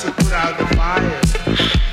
to put out the fire.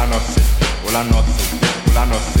Hola, no sé, hola, no sé, hola, no sé.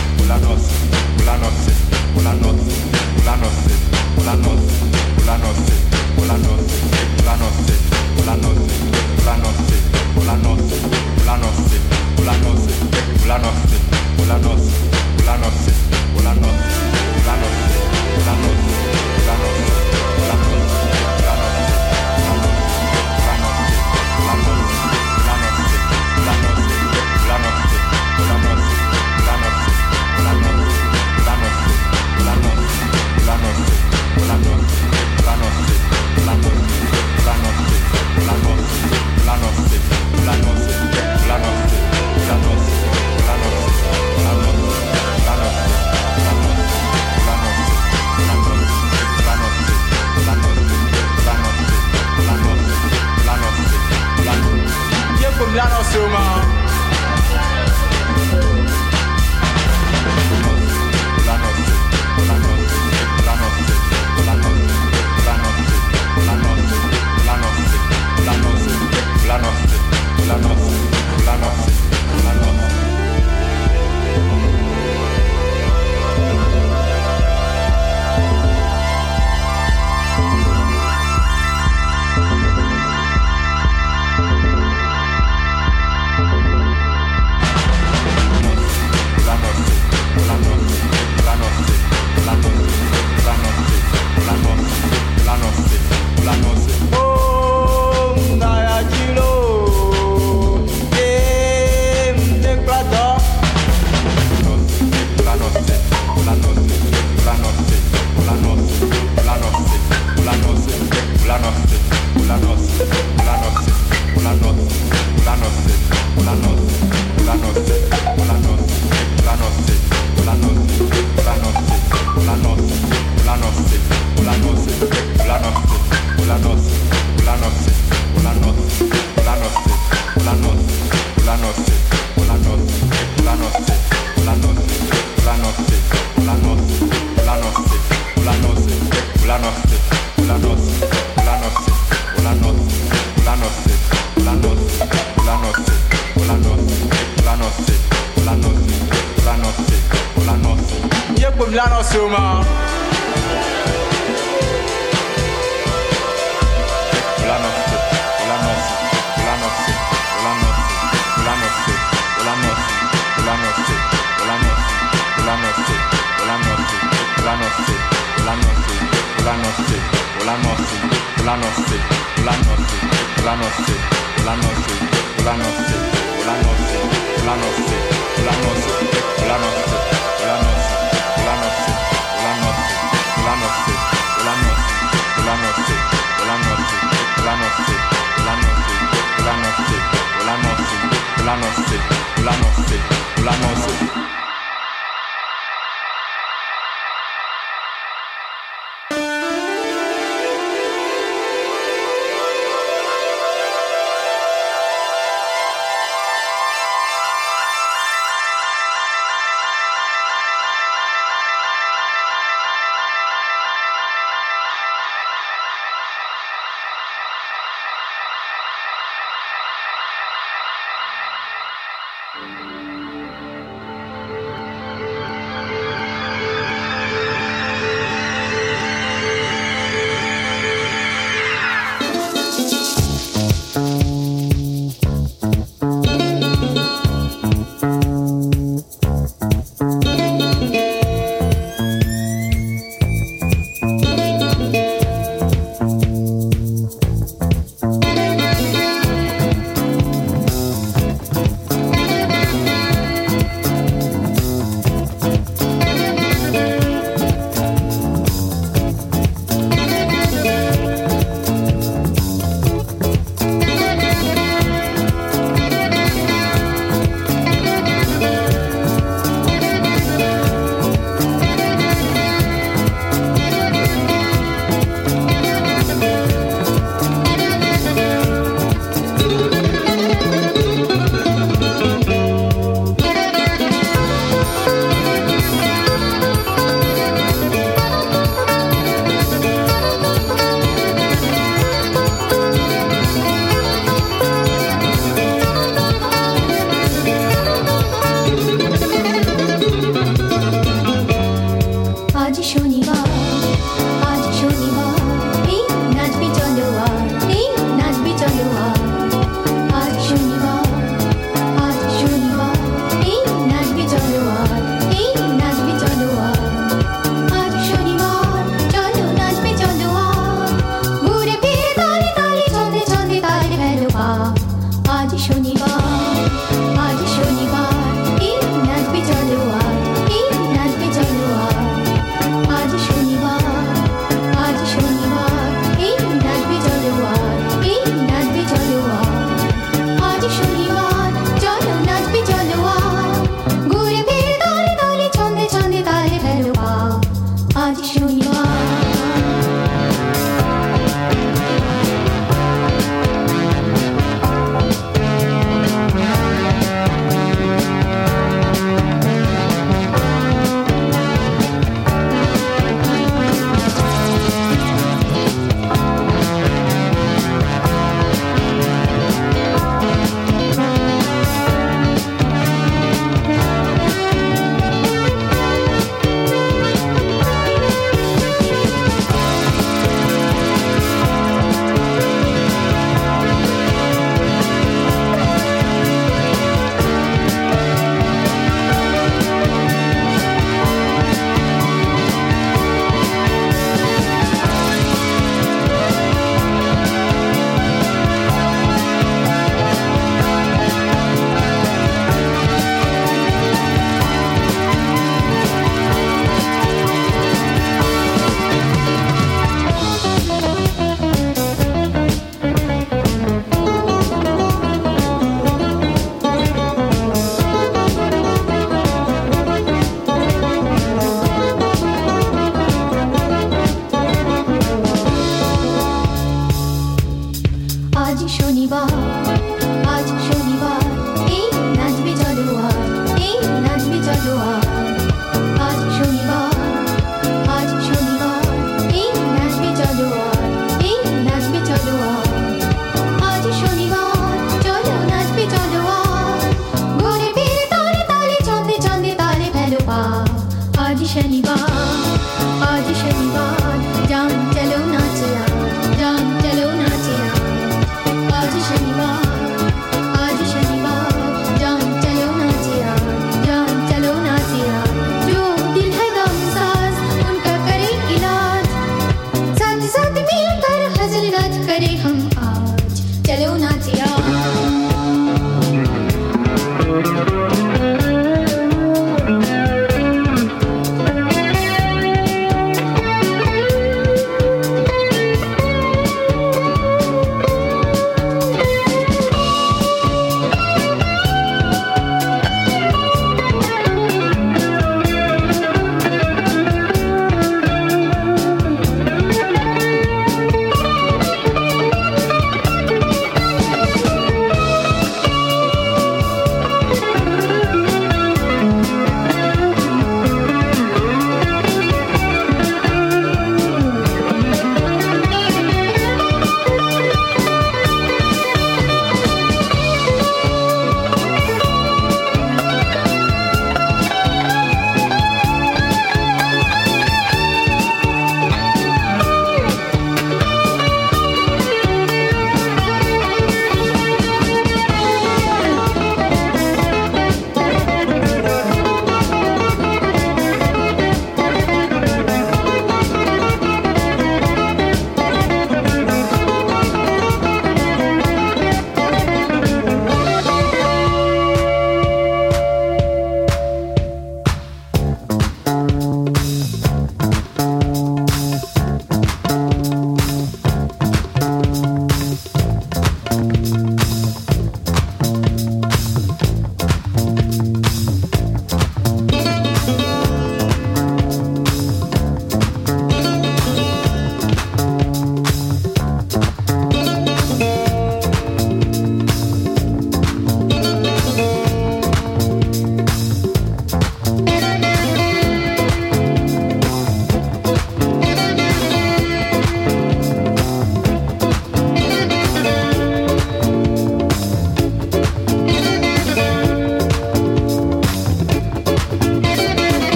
Ulanos, Ulanos, Ulanos, Ulanos, Ulanos. la noche humana. la noche.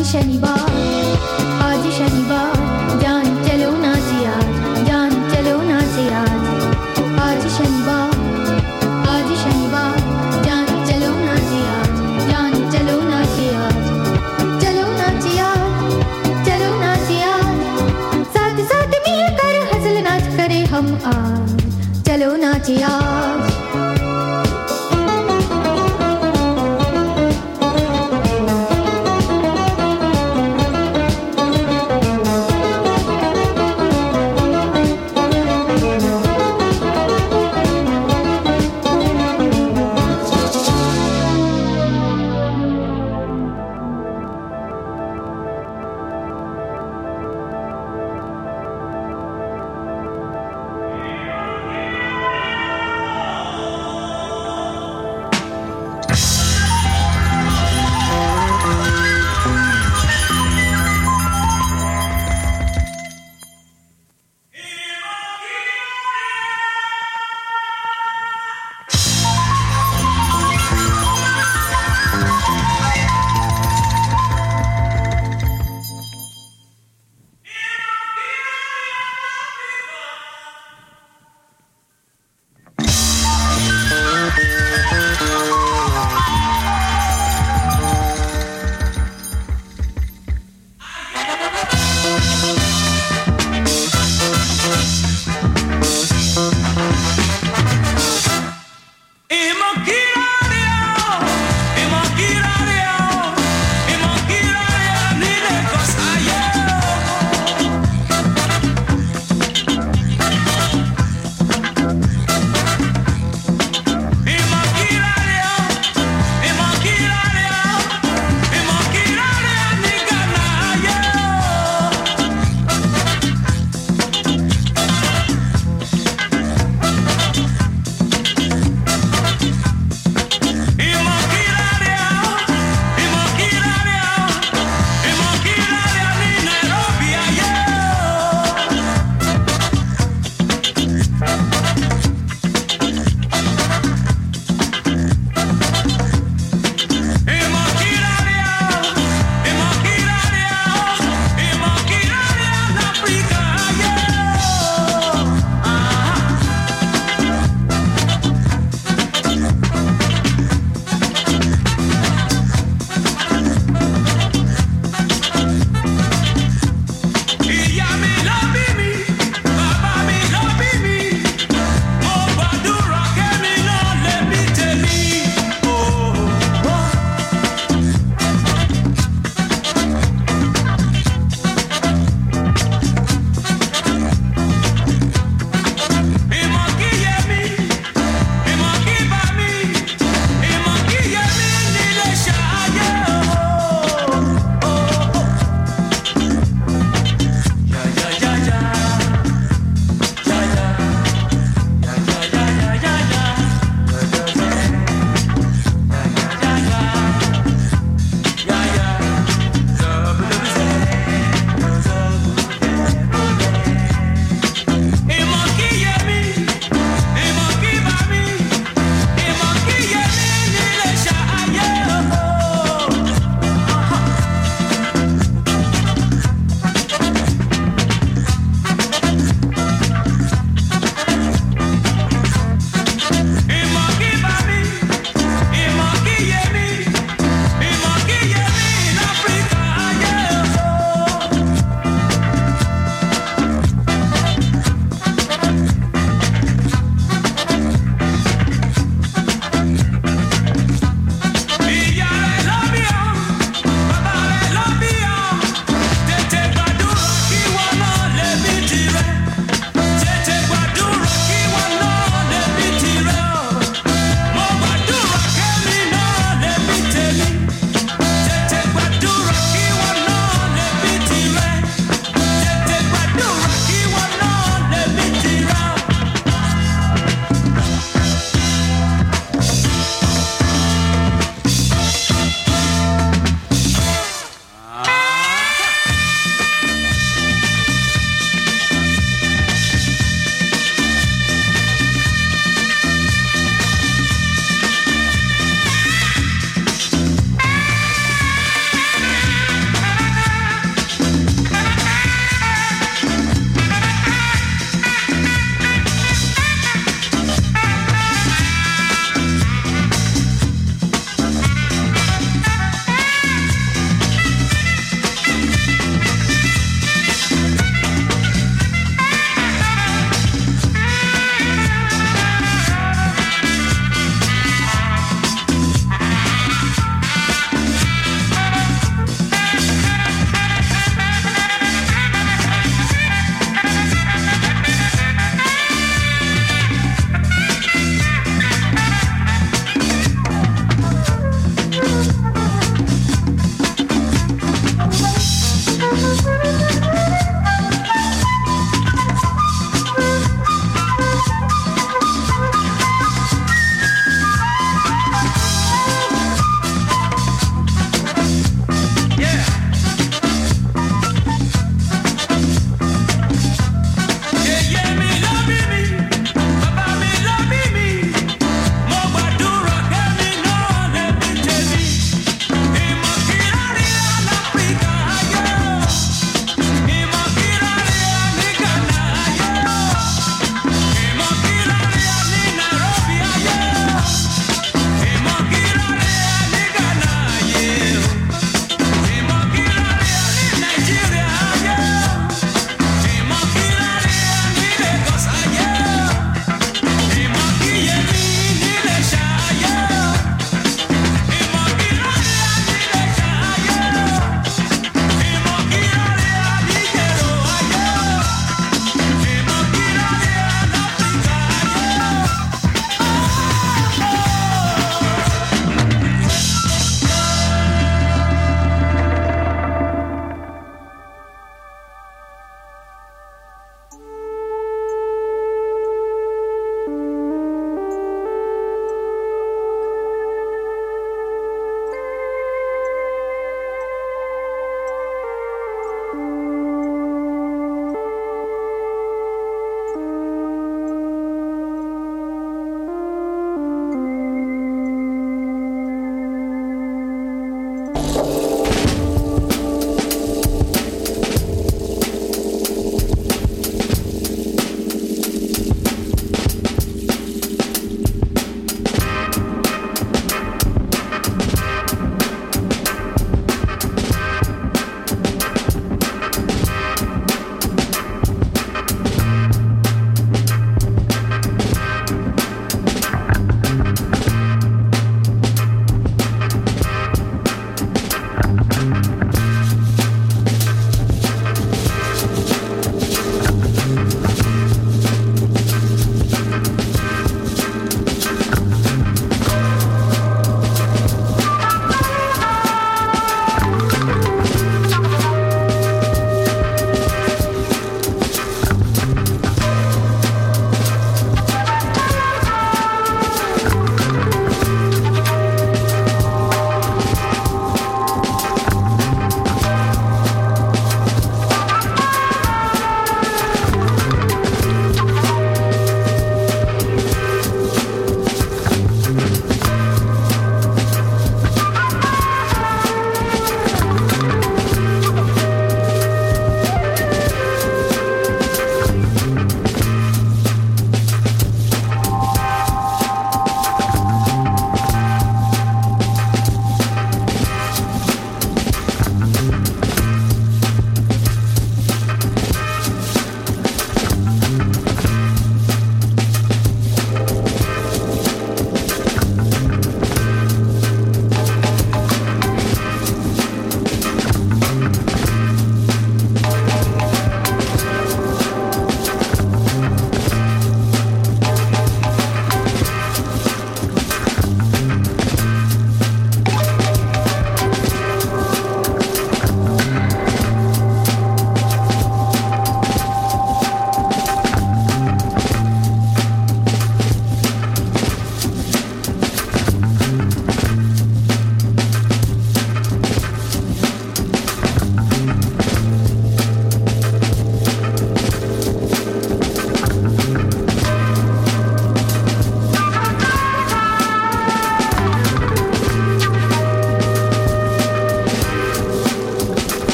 position, he bought.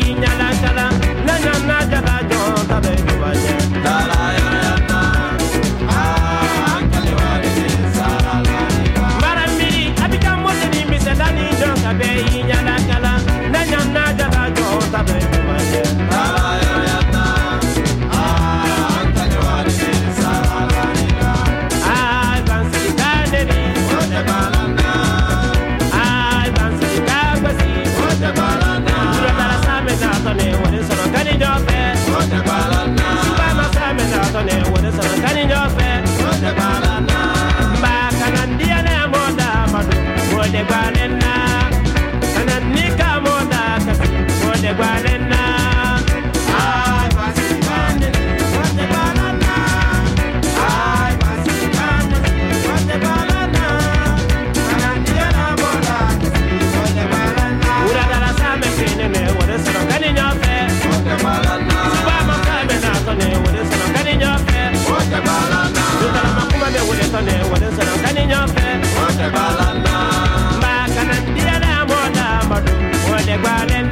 yinyala jala, la nyam na jala jɔn ta bɛ jɛ. Back and I'm dear, I'm what